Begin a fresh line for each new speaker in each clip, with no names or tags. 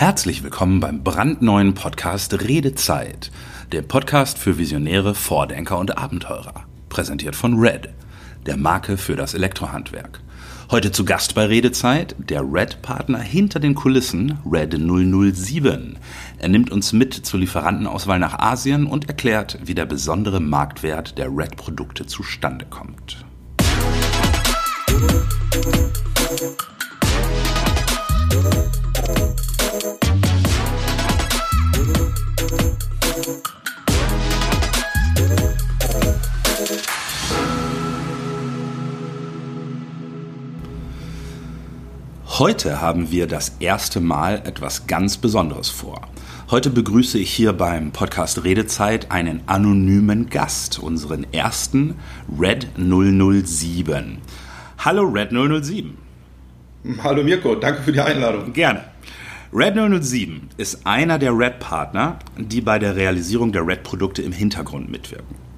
Herzlich willkommen beim brandneuen Podcast Redezeit, der Podcast für Visionäre, Vordenker und Abenteurer, präsentiert von Red, der Marke für das Elektrohandwerk. Heute zu Gast bei Redezeit der Red-Partner hinter den Kulissen, Red 007. Er nimmt uns mit zur Lieferantenauswahl nach Asien und erklärt, wie der besondere Marktwert der Red-Produkte zustande kommt. Heute haben wir das erste Mal etwas ganz Besonderes vor. Heute begrüße ich hier beim Podcast Redezeit einen anonymen Gast, unseren ersten Red 007. Hallo Red 007.
Hallo Mirko, danke für die Einladung.
Gerne. Red 007 ist einer der Red-Partner, die bei der Realisierung der Red-Produkte im Hintergrund mitwirken.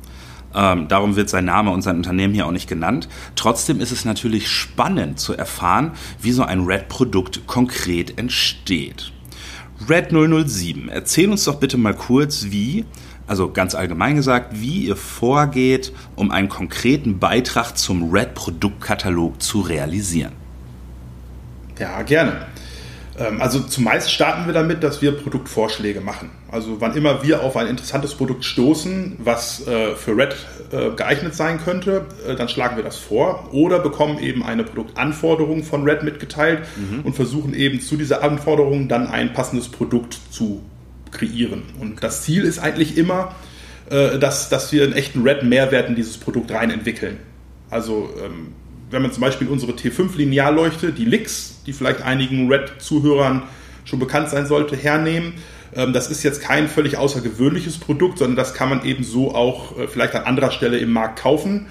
Ähm, darum wird sein Name und sein Unternehmen hier auch nicht genannt. Trotzdem ist es natürlich spannend zu erfahren, wie so ein Red-Produkt konkret entsteht. Red 007, erzähl uns doch bitte mal kurz, wie, also ganz allgemein gesagt, wie ihr vorgeht, um einen konkreten Beitrag zum Red-Produktkatalog zu realisieren.
Ja, gerne. Ähm, also zumeist starten wir damit, dass wir Produktvorschläge machen. Also wann immer wir auf ein interessantes Produkt stoßen, was äh, für Red äh, geeignet sein könnte, äh, dann schlagen wir das vor oder bekommen eben eine Produktanforderung von Red mitgeteilt mhm. und versuchen eben zu dieser Anforderung dann ein passendes Produkt zu kreieren. Und das Ziel ist eigentlich immer, dass, dass wir einen echten Red-Mehrwert in dieses Produkt rein entwickeln. Also ähm, wenn man zum Beispiel unsere T5-Linearleuchte, die LIX, die vielleicht einigen Red-Zuhörern schon bekannt sein sollte, hernehmen. Ähm, das ist jetzt kein völlig außergewöhnliches Produkt, sondern das kann man eben so auch äh, vielleicht an anderer Stelle im Markt kaufen.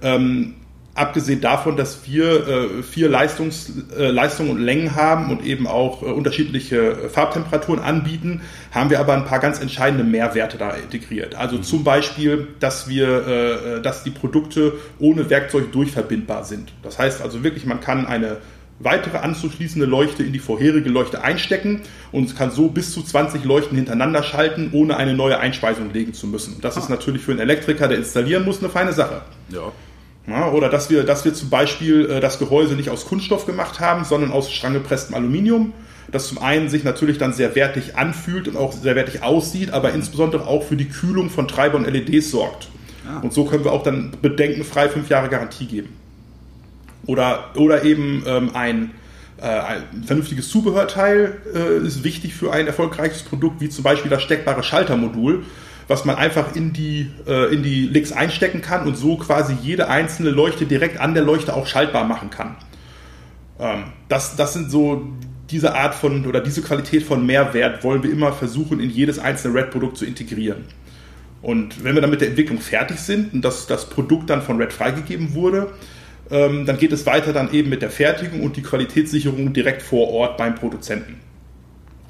Ähm, Abgesehen davon, dass wir äh, vier Leistungs, äh, Leistungen und Längen haben und eben auch äh, unterschiedliche äh, Farbtemperaturen anbieten, haben wir aber ein paar ganz entscheidende Mehrwerte da integriert. Also mhm. zum Beispiel, dass wir, äh, dass die Produkte ohne Werkzeug durchverbindbar sind. Das heißt also wirklich, man kann eine weitere anzuschließende Leuchte in die vorherige Leuchte einstecken und kann so bis zu 20 Leuchten hintereinander schalten, ohne eine neue Einspeisung legen zu müssen. Das ah. ist natürlich für einen Elektriker, der installieren muss, eine feine Sache. Ja. Ja, oder dass wir, dass wir zum Beispiel äh, das Gehäuse nicht aus Kunststoff gemacht haben, sondern aus stranggepresstem Aluminium. Das zum einen sich natürlich dann sehr wertig anfühlt und auch sehr wertig aussieht, aber insbesondere auch für die Kühlung von Treiber und LEDs sorgt. Ah. Und so können wir auch dann bedenkenfrei fünf Jahre Garantie geben. Oder, oder eben ähm, ein, äh, ein vernünftiges Zubehörteil äh, ist wichtig für ein erfolgreiches Produkt, wie zum Beispiel das steckbare Schaltermodul was man einfach in die, äh, in die Licks einstecken kann und so quasi jede einzelne Leuchte direkt an der Leuchte auch schaltbar machen kann. Ähm, das, das sind so diese Art von oder diese Qualität von Mehrwert wollen wir immer versuchen, in jedes einzelne Red-Produkt zu integrieren. Und wenn wir dann mit der Entwicklung fertig sind und das, das Produkt dann von Red freigegeben wurde, ähm, dann geht es weiter dann eben mit der Fertigung und die Qualitätssicherung direkt vor Ort beim Produzenten.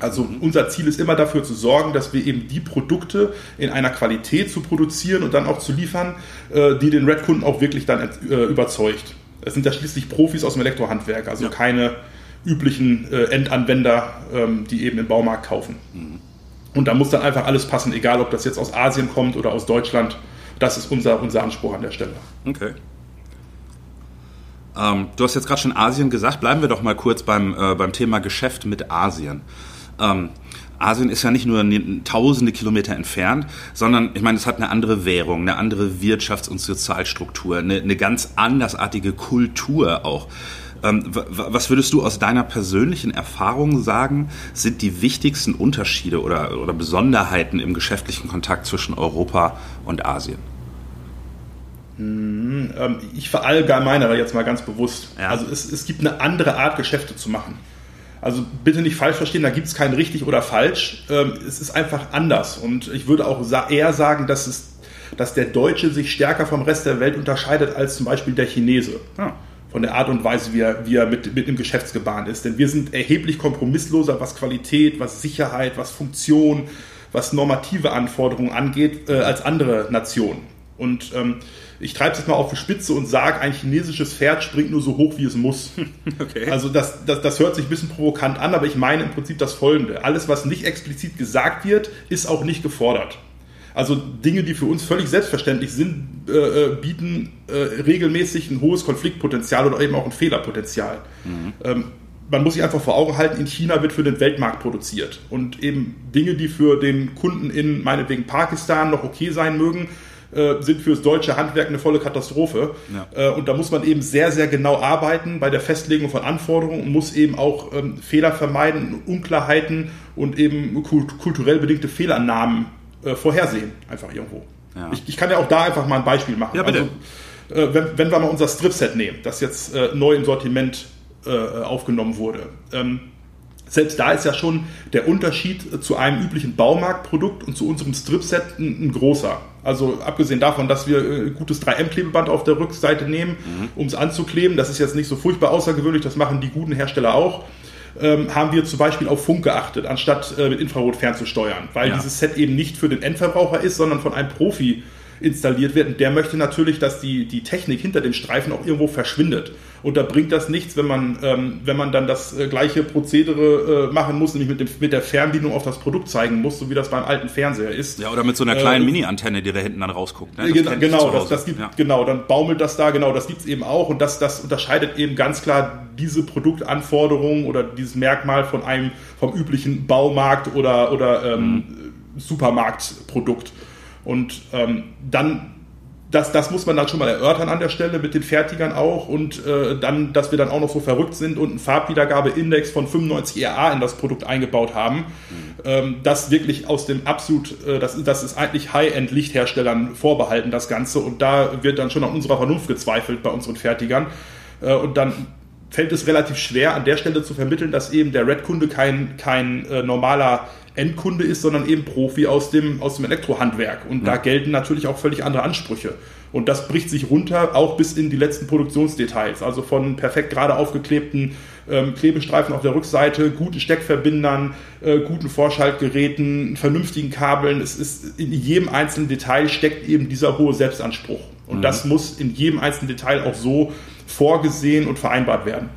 Also unser Ziel ist immer dafür zu sorgen, dass wir eben die Produkte in einer Qualität zu produzieren und dann auch zu liefern, äh, die den Red-Kunden auch wirklich dann äh, überzeugt. Es sind ja schließlich Profis aus dem Elektrohandwerk, also ja. keine üblichen äh, Endanwender, ähm, die eben im Baumarkt kaufen. Mhm. Und da muss dann einfach alles passen, egal ob das jetzt aus Asien kommt oder aus Deutschland. Das ist unser, unser Anspruch an der Stelle.
Okay. Ähm, du hast jetzt gerade schon Asien gesagt. Bleiben wir doch mal kurz beim, äh, beim Thema Geschäft mit Asien. Ähm, Asien ist ja nicht nur tausende Kilometer entfernt, sondern ich meine, es hat eine andere Währung, eine andere Wirtschafts- und Sozialstruktur, eine, eine ganz andersartige Kultur auch. Ähm, was würdest du aus deiner persönlichen Erfahrung sagen, sind die wichtigsten Unterschiede oder, oder Besonderheiten im geschäftlichen Kontakt zwischen Europa und Asien?
Hm, ähm, ich verallgemeinere jetzt mal ganz bewusst. Ja. Also es, es gibt eine andere Art, Geschäfte zu machen. Also bitte nicht falsch verstehen, da gibt es kein richtig oder falsch. Ähm, es ist einfach anders. Und ich würde auch eher sagen, dass, es, dass der Deutsche sich stärker vom Rest der Welt unterscheidet als zum Beispiel der Chinese. Ja. Von der Art und Weise, wie er, wie er mit, mit im Geschäftsgebaren ist. Denn wir sind erheblich kompromissloser, was Qualität, was Sicherheit, was Funktion, was normative Anforderungen angeht, äh, als andere Nationen. Und ähm, ich treibe es jetzt mal auf die Spitze und sage, ein chinesisches Pferd springt nur so hoch, wie es muss. Okay. Also das, das, das hört sich ein bisschen provokant an, aber ich meine im Prinzip das Folgende. Alles, was nicht explizit gesagt wird, ist auch nicht gefordert. Also Dinge, die für uns völlig selbstverständlich sind, äh, äh, bieten äh, regelmäßig ein hohes Konfliktpotenzial oder eben auch ein Fehlerpotenzial. Mhm. Ähm, man muss sich einfach vor Augen halten, in China wird für den Weltmarkt produziert. Und eben Dinge, die für den Kunden in meinetwegen Pakistan noch okay sein mögen, äh, sind fürs deutsche Handwerk eine volle Katastrophe. Ja. Äh, und da muss man eben sehr, sehr genau arbeiten bei der Festlegung von Anforderungen und muss eben auch ähm, Fehler vermeiden, Unklarheiten und eben kulturell bedingte Fehlannahmen äh, vorhersehen, einfach irgendwo. Ja. Ich, ich, kann ja auch da einfach mal ein Beispiel machen. Ja, bitte. Also, äh, wenn, wenn, wir mal unser Strip-Set nehmen, das jetzt äh, neu im Sortiment äh, aufgenommen wurde. Ähm, selbst da ist ja schon der Unterschied zu einem üblichen Baumarktprodukt und zu unserem Strip-Set ein, ein, großer. Also abgesehen davon, dass wir äh, gutes 3M-Klebeband auf der Rückseite nehmen, mhm. um es anzukleben, das ist jetzt nicht so furchtbar außergewöhnlich, das machen die guten Hersteller auch ähm, haben wir zum Beispiel auf Funk geachtet, anstatt äh, mit Infrarot fernzusteuern, weil ja. dieses Set eben nicht für den Endverbraucher ist, sondern von einem Profi installiert wird. Und der möchte natürlich, dass die, die Technik hinter den Streifen auch irgendwo verschwindet. Und da bringt das nichts, wenn man, ähm, wenn man dann das äh, gleiche Prozedere äh, machen muss, nämlich mit, dem, mit der Fernbedienung auf das Produkt zeigen muss, so wie das beim alten Fernseher ist.
Ja, oder mit so einer kleinen äh, Mini-Antenne, die da hinten dann rausguckt.
Ne? Das genau, das, das gibt, ja. genau, dann baumelt das da, genau, das gibt's eben auch. Und das, das unterscheidet eben ganz klar diese Produktanforderungen oder dieses Merkmal von einem, vom üblichen Baumarkt oder, oder ähm, mhm. Supermarktprodukt. Und ähm, dann das, das muss man dann schon mal erörtern an der Stelle mit den Fertigern auch und äh, dann, dass wir dann auch noch so verrückt sind und einen Farbwiedergabeindex von 95 RA in das Produkt eingebaut haben, mhm. ähm, das wirklich aus dem absolut, äh, das, das ist eigentlich High-End-Lichtherstellern vorbehalten, das Ganze und da wird dann schon an unserer Vernunft gezweifelt bei unseren Fertigern äh, und dann fällt es relativ schwer an der Stelle zu vermitteln, dass eben der Red-Kunde kein, kein äh, normaler Endkunde ist, sondern eben Profi aus dem, aus dem Elektrohandwerk. Und ja. da gelten natürlich auch völlig andere Ansprüche. Und das bricht sich runter, auch bis in die letzten Produktionsdetails. Also von perfekt gerade aufgeklebten ähm, Klebestreifen auf der Rückseite, guten Steckverbindern, äh, guten Vorschaltgeräten, vernünftigen Kabeln. Es ist in jedem einzelnen Detail steckt eben dieser hohe Selbstanspruch. Und mhm. das muss in jedem einzelnen Detail auch so vorgesehen und vereinbart werden.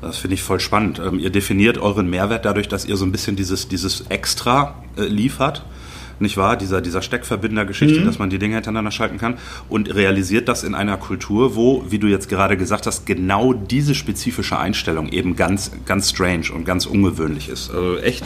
Das finde ich voll spannend. Ähm, ihr definiert euren Mehrwert dadurch, dass ihr so ein bisschen dieses, dieses Extra äh, liefert. Nicht wahr? Dieser, dieser Steckverbinder-Geschichte, mhm. dass man die Dinge hintereinander schalten kann und realisiert das in einer Kultur, wo, wie du jetzt gerade gesagt hast, genau diese spezifische Einstellung eben ganz, ganz strange und ganz ungewöhnlich ist. Also echt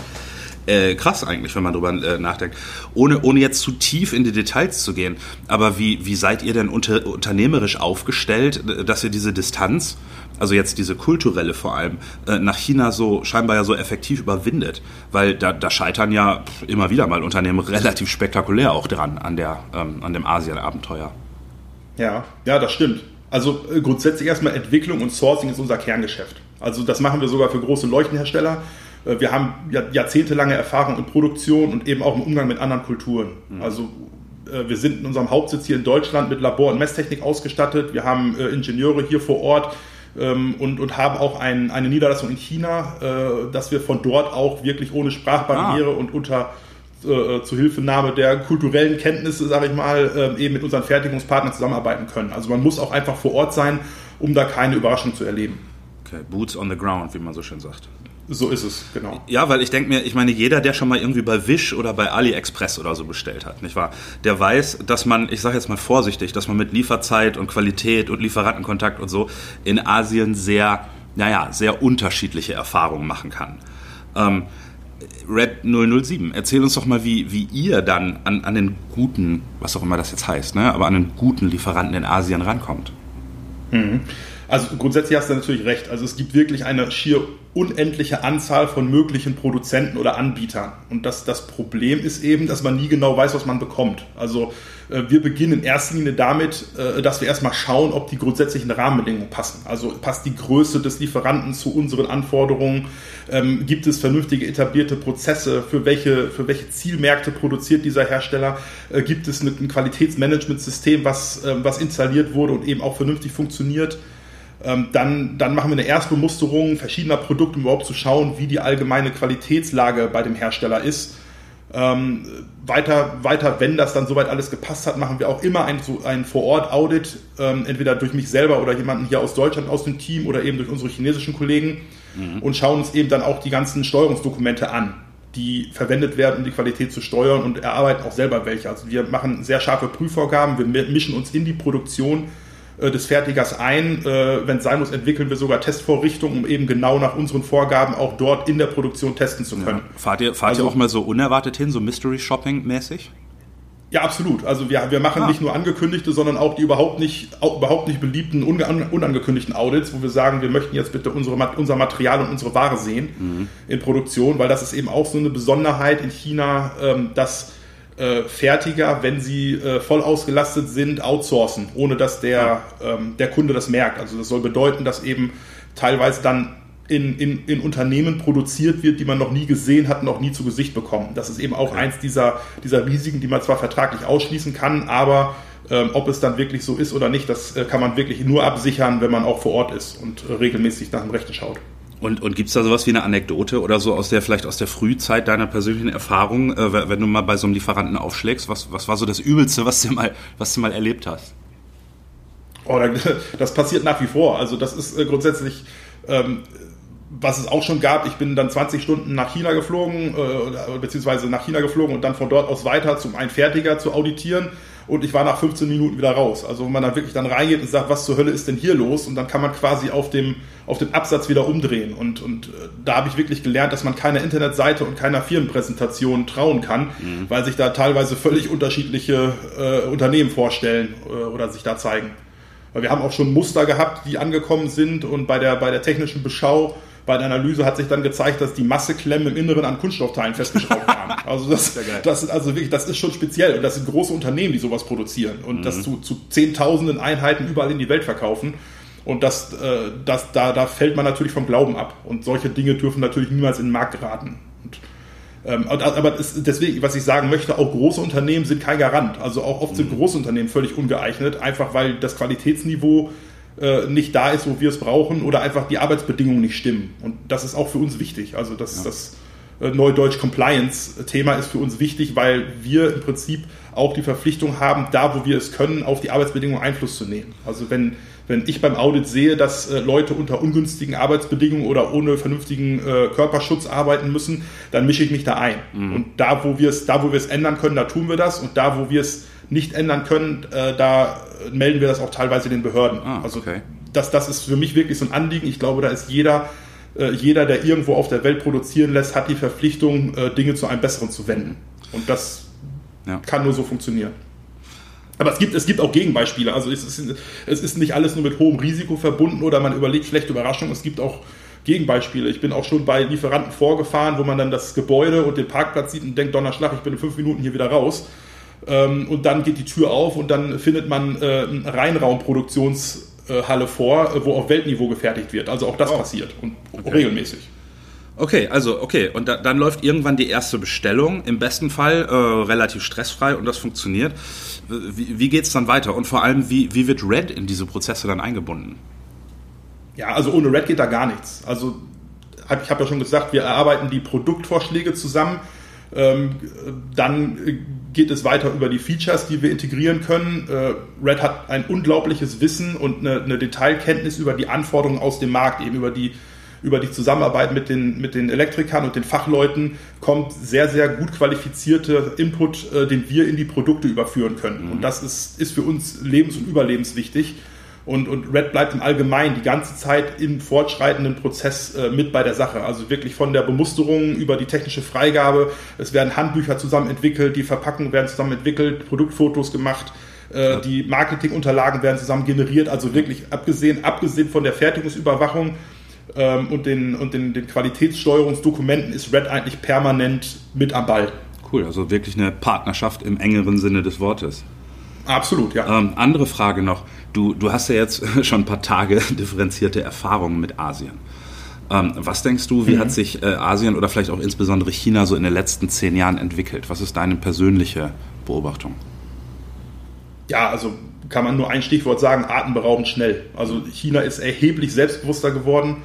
äh, krass eigentlich, wenn man drüber äh, nachdenkt. Ohne, ohne jetzt zu tief in die Details zu gehen. Aber wie, wie seid ihr denn unter, unternehmerisch aufgestellt, dass ihr diese Distanz also jetzt diese kulturelle vor allem, äh, nach China so scheinbar ja so effektiv überwindet. Weil da, da scheitern ja immer wieder mal Unternehmen relativ spektakulär auch dran an, der, ähm, an dem Asien-Abenteuer.
Ja, ja, das stimmt. Also äh, grundsätzlich erstmal Entwicklung und Sourcing ist unser Kerngeschäft. Also das machen wir sogar für große Leuchtenhersteller. Äh, wir haben jahrzehntelange Erfahrung in Produktion und eben auch im Umgang mit anderen Kulturen. Mhm. Also wir sind in unserem Hauptsitz hier in Deutschland mit Labor- und Messtechnik ausgestattet. Wir haben Ingenieure hier vor Ort, ähm, und, und haben auch ein, eine Niederlassung in China, äh, dass wir von dort auch wirklich ohne Sprachbarriere ah. und unter äh, Zuhilfenahme der kulturellen Kenntnisse, sage ich mal, äh, eben mit unseren Fertigungspartnern zusammenarbeiten können. Also man muss auch einfach vor Ort sein, um da keine Überraschung zu erleben.
Okay, Boots on the ground, wie man so schön sagt.
So ist es, genau.
Ja, weil ich denke mir, ich meine, jeder, der schon mal irgendwie bei Wish oder bei AliExpress oder so bestellt hat, nicht wahr? Der weiß, dass man, ich sage jetzt mal vorsichtig, dass man mit Lieferzeit und Qualität und Lieferantenkontakt und so in Asien sehr, naja, sehr unterschiedliche Erfahrungen machen kann. Ähm, Red 007, erzähl uns doch mal, wie, wie ihr dann an, an den guten, was auch immer das jetzt heißt, ne, aber an den guten Lieferanten in Asien rankommt.
Mhm. Also grundsätzlich hast du natürlich recht. Also es gibt wirklich eine schier unendliche Anzahl von möglichen Produzenten oder Anbietern. Und das, das Problem ist eben, dass man nie genau weiß, was man bekommt. Also äh, wir beginnen in erster Linie damit, äh, dass wir erstmal schauen, ob die grundsätzlichen Rahmenbedingungen passen. Also passt die Größe des Lieferanten zu unseren Anforderungen? Ähm, gibt es vernünftige etablierte Prozesse? Für welche, für welche Zielmärkte produziert dieser Hersteller? Äh, gibt es ein Qualitätsmanagementsystem, was, was installiert wurde und eben auch vernünftig funktioniert? Ähm, dann, dann machen wir eine Erstbemusterung verschiedener Produkte, um überhaupt zu schauen, wie die allgemeine Qualitätslage bei dem Hersteller ist. Ähm, weiter, weiter, wenn das dann soweit alles gepasst hat, machen wir auch immer ein, so ein Vor-Ort-Audit, ähm, entweder durch mich selber oder jemanden hier aus Deutschland aus dem Team oder eben durch unsere chinesischen Kollegen mhm. und schauen uns eben dann auch die ganzen Steuerungsdokumente an, die verwendet werden, um die Qualität zu steuern und erarbeiten auch selber welche. Also wir machen sehr scharfe Prüfvorgaben, wir mischen uns in die Produktion des Fertigers ein. Äh, Wenn es sein muss, entwickeln wir sogar Testvorrichtungen, um eben genau nach unseren Vorgaben auch dort in der Produktion testen zu können.
Ja. Fahrt ihr, fahrt also, ihr auch mal so unerwartet hin, so Mystery Shopping mäßig?
Ja, absolut. Also wir, wir machen ah. nicht nur angekündigte, sondern auch die überhaupt nicht, auch, überhaupt nicht beliebten, unangekündigten Audits, wo wir sagen, wir möchten jetzt bitte unsere, unser Material und unsere Ware sehen mhm. in Produktion, weil das ist eben auch so eine Besonderheit in China, ähm, dass äh, Fertiger, wenn sie äh, voll ausgelastet sind, outsourcen, ohne dass der, ähm, der Kunde das merkt. Also das soll bedeuten, dass eben teilweise dann in, in, in Unternehmen produziert wird, die man noch nie gesehen hat, noch nie zu Gesicht bekommen. Das ist eben auch okay. eins dieser, dieser Risiken, die man zwar vertraglich ausschließen kann, aber ähm, ob es dann wirklich so ist oder nicht, das äh, kann man wirklich nur absichern, wenn man auch vor Ort ist und äh, regelmäßig nach dem Rechten schaut.
Und, und gibt es da sowas wie eine Anekdote oder so aus der, vielleicht aus der Frühzeit deiner persönlichen Erfahrung, äh, wenn du mal bei so einem Lieferanten aufschlägst? Was, was war so das Übelste, was du mal, was du mal erlebt hast?
Oh, das passiert nach wie vor. Also das ist äh, grundsätzlich, ähm, was es auch schon gab. Ich bin dann 20 Stunden nach China geflogen, äh, beziehungsweise nach China geflogen und dann von dort aus weiter zum Einfertiger zu auditieren und ich war nach 15 Minuten wieder raus. Also wenn man da wirklich dann reingeht und sagt, was zur Hölle ist denn hier los? Und dann kann man quasi auf dem, auf dem Absatz wieder umdrehen. Und, und äh, da habe ich wirklich gelernt, dass man keiner Internetseite und keiner Firmenpräsentation trauen kann, mhm. weil sich da teilweise völlig unterschiedliche äh, Unternehmen vorstellen äh, oder sich da zeigen. Weil wir haben auch schon Muster gehabt, die angekommen sind und bei der, bei der technischen Beschau bei der Analyse hat sich dann gezeigt, dass die Masseklemmen im Inneren an Kunststoffteilen festgeschraubt waren. Also das, das, ist also wirklich, das ist schon speziell und das sind große Unternehmen, die sowas produzieren und mhm. das zu, zu Zehntausenden Einheiten überall in die Welt verkaufen. Und das, äh, das, da, da fällt man natürlich vom Glauben ab. Und solche Dinge dürfen natürlich niemals in den Markt geraten. Und, ähm, aber es, deswegen, was ich sagen möchte, auch große Unternehmen sind kein Garant. Also auch oft sind mhm. große Unternehmen völlig ungeeignet, einfach weil das Qualitätsniveau äh, nicht da ist, wo wir es brauchen oder einfach die Arbeitsbedingungen nicht stimmen. Und das ist auch für uns wichtig. Also das, ja. das äh, Neudeutsch Compliance-Thema ist für uns wichtig, weil wir im Prinzip auch die Verpflichtung haben, da wo wir es können, auf die Arbeitsbedingungen Einfluss zu nehmen. Also wenn, wenn ich beim Audit sehe, dass äh, Leute unter ungünstigen Arbeitsbedingungen oder ohne vernünftigen äh, Körperschutz arbeiten müssen, dann mische ich mich da ein. Mhm. Und da wo wir es, da wo wir es ändern können, da tun wir das. Und da wo wir es nicht ändern können, äh, da melden wir das auch teilweise den Behörden. Ah, also okay. das, das ist für mich wirklich so ein Anliegen. Ich glaube, da ist jeder, äh, jeder, der irgendwo auf der Welt produzieren lässt, hat die Verpflichtung, äh, Dinge zu einem Besseren zu wenden. Und das ja. kann nur so funktionieren. Aber es gibt, es gibt auch Gegenbeispiele. Also es ist, es ist nicht alles nur mit hohem Risiko verbunden oder man überlegt schlechte Überraschungen. Es gibt auch Gegenbeispiele. Ich bin auch schon bei Lieferanten vorgefahren, wo man dann das Gebäude und den Parkplatz sieht und denkt, Donnerschlag, ich bin in fünf Minuten hier wieder raus. Ähm, und dann geht die Tür auf und dann findet man äh, eine Reinraumproduktionshalle vor, äh, wo auf Weltniveau gefertigt wird. Also auch das oh. passiert und okay. regelmäßig.
Okay, also okay, und da, dann läuft irgendwann die erste Bestellung, im besten Fall äh, relativ stressfrei und das funktioniert. Wie, wie geht es dann weiter? Und vor allem, wie, wie wird Red in diese Prozesse dann eingebunden?
Ja, also ohne Red geht da gar nichts. Also ich habe ja schon gesagt, wir erarbeiten die Produktvorschläge zusammen ähm, dann geht es weiter über die Features, die wir integrieren können. Äh, Red hat ein unglaubliches Wissen und eine, eine, Detailkenntnis über die Anforderungen aus dem Markt, eben über die, über die Zusammenarbeit mit den, mit den Elektrikern und den Fachleuten, kommt sehr, sehr gut qualifizierte Input, äh, den wir in die Produkte überführen können. Mhm. Und das ist, ist für uns lebens- und überlebenswichtig. Und, und Red bleibt im Allgemeinen die ganze Zeit im fortschreitenden Prozess äh, mit bei der Sache. Also wirklich von der Bemusterung über die technische Freigabe. Es werden Handbücher zusammen entwickelt, die Verpackungen werden zusammen entwickelt, Produktfotos gemacht, äh, die Marketingunterlagen werden zusammen generiert. Also wirklich abgesehen, abgesehen von der Fertigungsüberwachung ähm, und, den, und den, den Qualitätssteuerungsdokumenten ist Red eigentlich permanent mit am Ball.
Cool, also wirklich eine Partnerschaft im engeren Sinne des Wortes.
Absolut, ja.
Ähm, andere Frage noch. Du, du hast ja jetzt schon ein paar Tage differenzierte Erfahrungen mit Asien. Ähm, was denkst du, wie mhm. hat sich äh, Asien oder vielleicht auch insbesondere China so in den letzten zehn Jahren entwickelt? Was ist deine persönliche Beobachtung?
Ja, also kann man nur ein Stichwort sagen, atemberaubend schnell. Also China ist erheblich selbstbewusster geworden,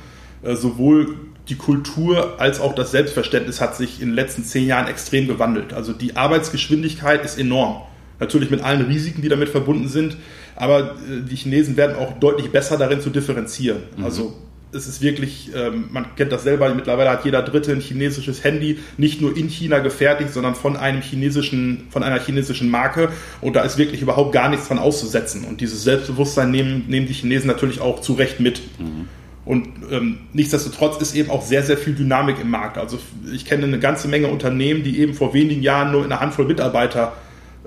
äh, sowohl die Kultur als auch das Selbstverständnis hat sich in den letzten zehn Jahren extrem gewandelt. Also die Arbeitsgeschwindigkeit ist enorm. Natürlich mit allen Risiken, die damit verbunden sind, aber äh, die Chinesen werden auch deutlich besser darin zu differenzieren. Mhm. Also es ist wirklich, ähm, man kennt das selber, mittlerweile hat jeder Dritte ein chinesisches Handy, nicht nur in China gefertigt, sondern von einem chinesischen, von einer chinesischen Marke. Und da ist wirklich überhaupt gar nichts dran auszusetzen. Und dieses Selbstbewusstsein nehmen, nehmen die Chinesen natürlich auch zu Recht mit. Mhm. Und ähm, nichtsdestotrotz ist eben auch sehr, sehr viel Dynamik im Markt. Also ich kenne eine ganze Menge Unternehmen, die eben vor wenigen Jahren nur in einer Handvoll Mitarbeiter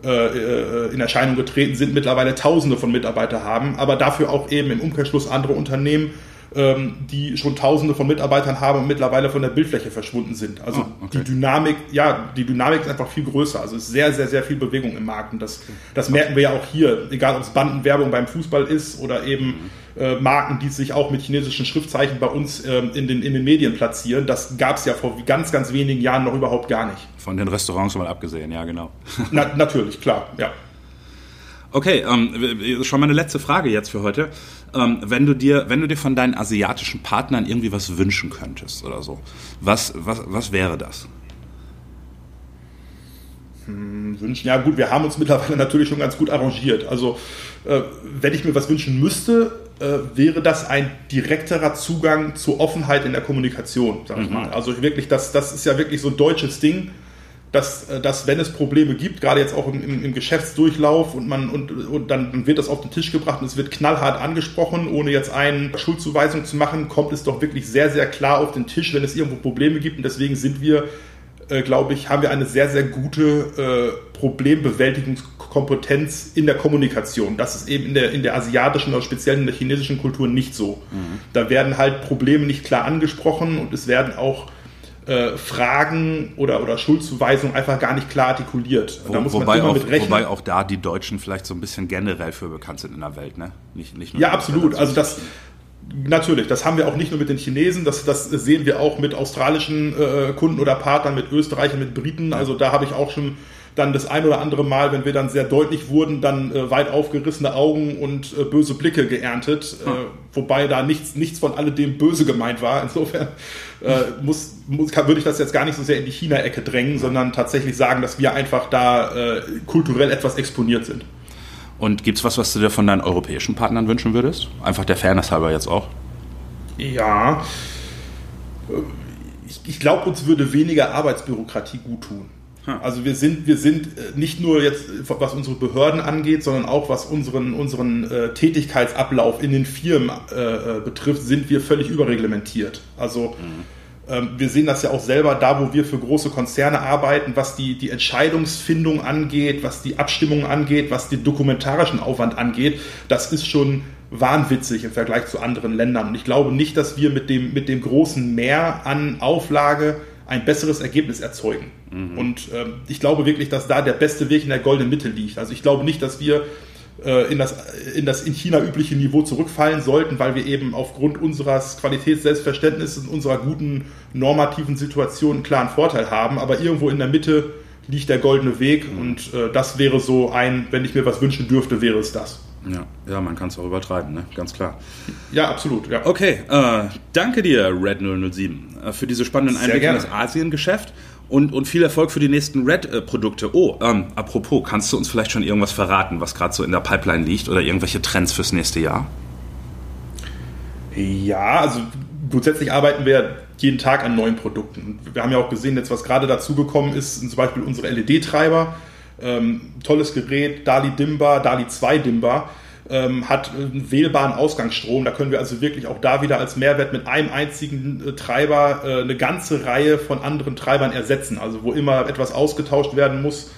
in Erscheinung getreten sind, mittlerweile Tausende von Mitarbeitern haben, aber dafür auch eben im Umkehrschluss andere Unternehmen, die schon Tausende von Mitarbeitern haben und mittlerweile von der Bildfläche verschwunden sind. Also oh, okay. die Dynamik, ja, die Dynamik ist einfach viel größer. Also es ist sehr, sehr, sehr viel Bewegung im Markt und das, das merken wir ja auch hier, egal ob es Bandenwerbung beim Fußball ist oder eben äh, Marken, die sich auch mit chinesischen Schriftzeichen bei uns äh, in, den, in den Medien platzieren. Das gab es ja vor ganz, ganz wenigen Jahren noch überhaupt gar nicht.
Von den Restaurants mal abgesehen, ja, genau.
Na, natürlich, klar, ja.
Okay, ähm, schon mal eine letzte Frage jetzt für heute. Ähm, wenn du dir, wenn du dir von deinen asiatischen Partnern irgendwie was wünschen könntest oder so, was, was, was wäre das?
Hm, wünschen, ja gut, wir haben uns mittlerweile natürlich schon ganz gut arrangiert. Also äh, wenn ich mir was wünschen müsste, äh, wäre das ein direkterer Zugang zur Offenheit in der Kommunikation, sag ich mhm. mal. Also wirklich, das, das ist ja wirklich so ein deutsches Ding dass, äh, dass wenn es Probleme gibt, gerade jetzt auch im, im, im Geschäftsdurchlauf und man und, und dann wird das auf den Tisch gebracht und es wird knallhart angesprochen, ohne jetzt eine Schuldzuweisung zu machen, kommt es doch wirklich sehr, sehr klar auf den Tisch, wenn es irgendwo Probleme gibt. Und deswegen sind wir, äh, glaube ich, haben wir eine sehr, sehr gute äh, Problembewältigungskompetenz in der Kommunikation. Das ist eben in der, in der asiatischen oder speziell in der chinesischen Kultur nicht so. Mhm. Da werden halt Probleme nicht klar angesprochen und es werden auch äh, Fragen oder, oder Schuldzuweisungen einfach gar nicht klar artikuliert.
Wo, da muss wobei, man immer auch, mit wobei auch da die Deutschen vielleicht so ein bisschen generell für bekannt sind in der Welt, ne?
Nicht, nicht nur ja, absolut. Also das natürlich, das haben wir auch nicht nur mit den Chinesen, das, das sehen wir auch mit australischen äh, Kunden oder Partnern, mit Österreichern, mit Briten. Also da habe ich auch schon dann das ein oder andere Mal, wenn wir dann sehr deutlich wurden, dann äh, weit aufgerissene Augen und äh, böse Blicke geerntet, hm. äh, wobei da nichts, nichts von alledem böse gemeint war. Insofern äh, muss, muss, kann, würde ich das jetzt gar nicht so sehr in die China-Ecke drängen, sondern tatsächlich sagen, dass wir einfach da äh, kulturell etwas exponiert sind.
Und gibt es was, was du dir von deinen europäischen Partnern wünschen würdest? Einfach der Fairness halber jetzt auch.
Ja, ich, ich glaube, uns würde weniger Arbeitsbürokratie gut tun. Also wir sind, wir sind äh, nicht nur jetzt, was unsere Behörden angeht, sondern auch was unseren, unseren äh, Tätigkeitsablauf in den Firmen äh, äh betrifft, sind wir völlig überreglementiert. Also mhm. ähm, wir sehen das ja auch selber da, wo wir für große Konzerne arbeiten, was die, die Entscheidungsfindung angeht, was die Abstimmung angeht, was den dokumentarischen Aufwand angeht. Das ist schon wahnwitzig im Vergleich zu anderen Ländern. Und ich glaube nicht, dass wir mit dem, mit dem großen Mehr an Auflage ein besseres Ergebnis erzeugen. Mhm. Und ähm, ich glaube wirklich, dass da der beste Weg in der goldenen Mitte liegt. Also ich glaube nicht, dass wir äh, in, das, in das in China übliche Niveau zurückfallen sollten, weil wir eben aufgrund unseres Qualitätsselbstverständnisses und unserer guten normativen Situation einen klaren Vorteil haben. Aber irgendwo in der Mitte liegt der goldene Weg mhm. und äh, das wäre so ein, wenn ich mir was wünschen dürfte, wäre es das.
Ja, ja man kann es auch übertreiben, ne? ganz klar.
Ja, absolut. Ja.
Okay, äh, danke dir, Red 007, äh, für diese spannenden Einblicke in das Asien-Geschäft und, und viel Erfolg für die nächsten Red-Produkte. Oh, ähm, apropos, kannst du uns vielleicht schon irgendwas verraten, was gerade so in der Pipeline liegt oder irgendwelche Trends fürs nächste Jahr?
Ja, also grundsätzlich arbeiten wir jeden Tag an neuen Produkten. Wir haben ja auch gesehen, jetzt was gerade dazugekommen ist, sind zum Beispiel unsere LED-Treiber ähm, tolles Gerät, Dali Dimba, Dali 2 Dimba, ähm, hat einen wählbaren Ausgangsstrom. Da können wir also wirklich auch da wieder als Mehrwert mit einem einzigen äh, Treiber äh, eine ganze Reihe von anderen Treibern ersetzen. Also wo immer etwas ausgetauscht werden muss,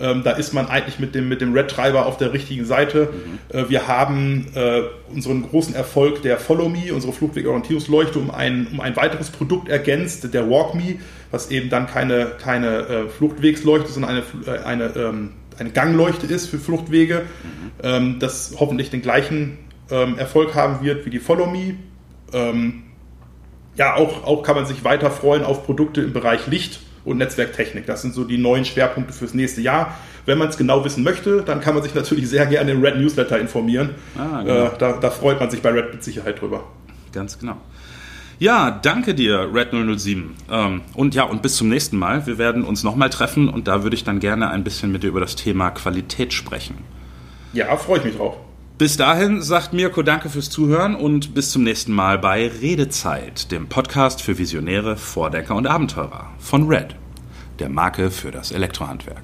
ähm, da ist man eigentlich mit dem, mit dem Red-Treiber auf der richtigen Seite. Mhm. Äh, wir haben äh, unseren großen Erfolg der Follow Me, unsere Flugwegorientierungsleuchte, um ein, um ein weiteres Produkt ergänzt, der Walk Me, was eben dann keine, keine äh, Fluchtwegsleuchte, sondern eine, äh, eine, ähm, eine Gangleuchte ist für Fluchtwege, mhm. ähm, das hoffentlich den gleichen ähm, Erfolg haben wird wie die Follow Me. Ähm, ja, auch, auch kann man sich weiter freuen auf Produkte im Bereich Licht und Netzwerktechnik. Das sind so die neuen Schwerpunkte fürs nächste Jahr. Wenn man es genau wissen möchte, dann kann man sich natürlich sehr gerne im Red Newsletter informieren. Ah, genau. äh, da, da, freut man sich bei Red mit Sicherheit drüber.
Ganz genau. Ja, danke dir, Red 007. Ähm, und ja, und bis zum nächsten Mal. Wir werden uns nochmal treffen und da würde ich dann gerne ein bisschen mit dir über das Thema Qualität sprechen.
Ja, freue ich mich drauf.
Bis dahin sagt Mirko danke fürs Zuhören und bis zum nächsten Mal bei Redezeit, dem Podcast für Visionäre, Vordenker und Abenteurer von Red, der Marke für das Elektrohandwerk.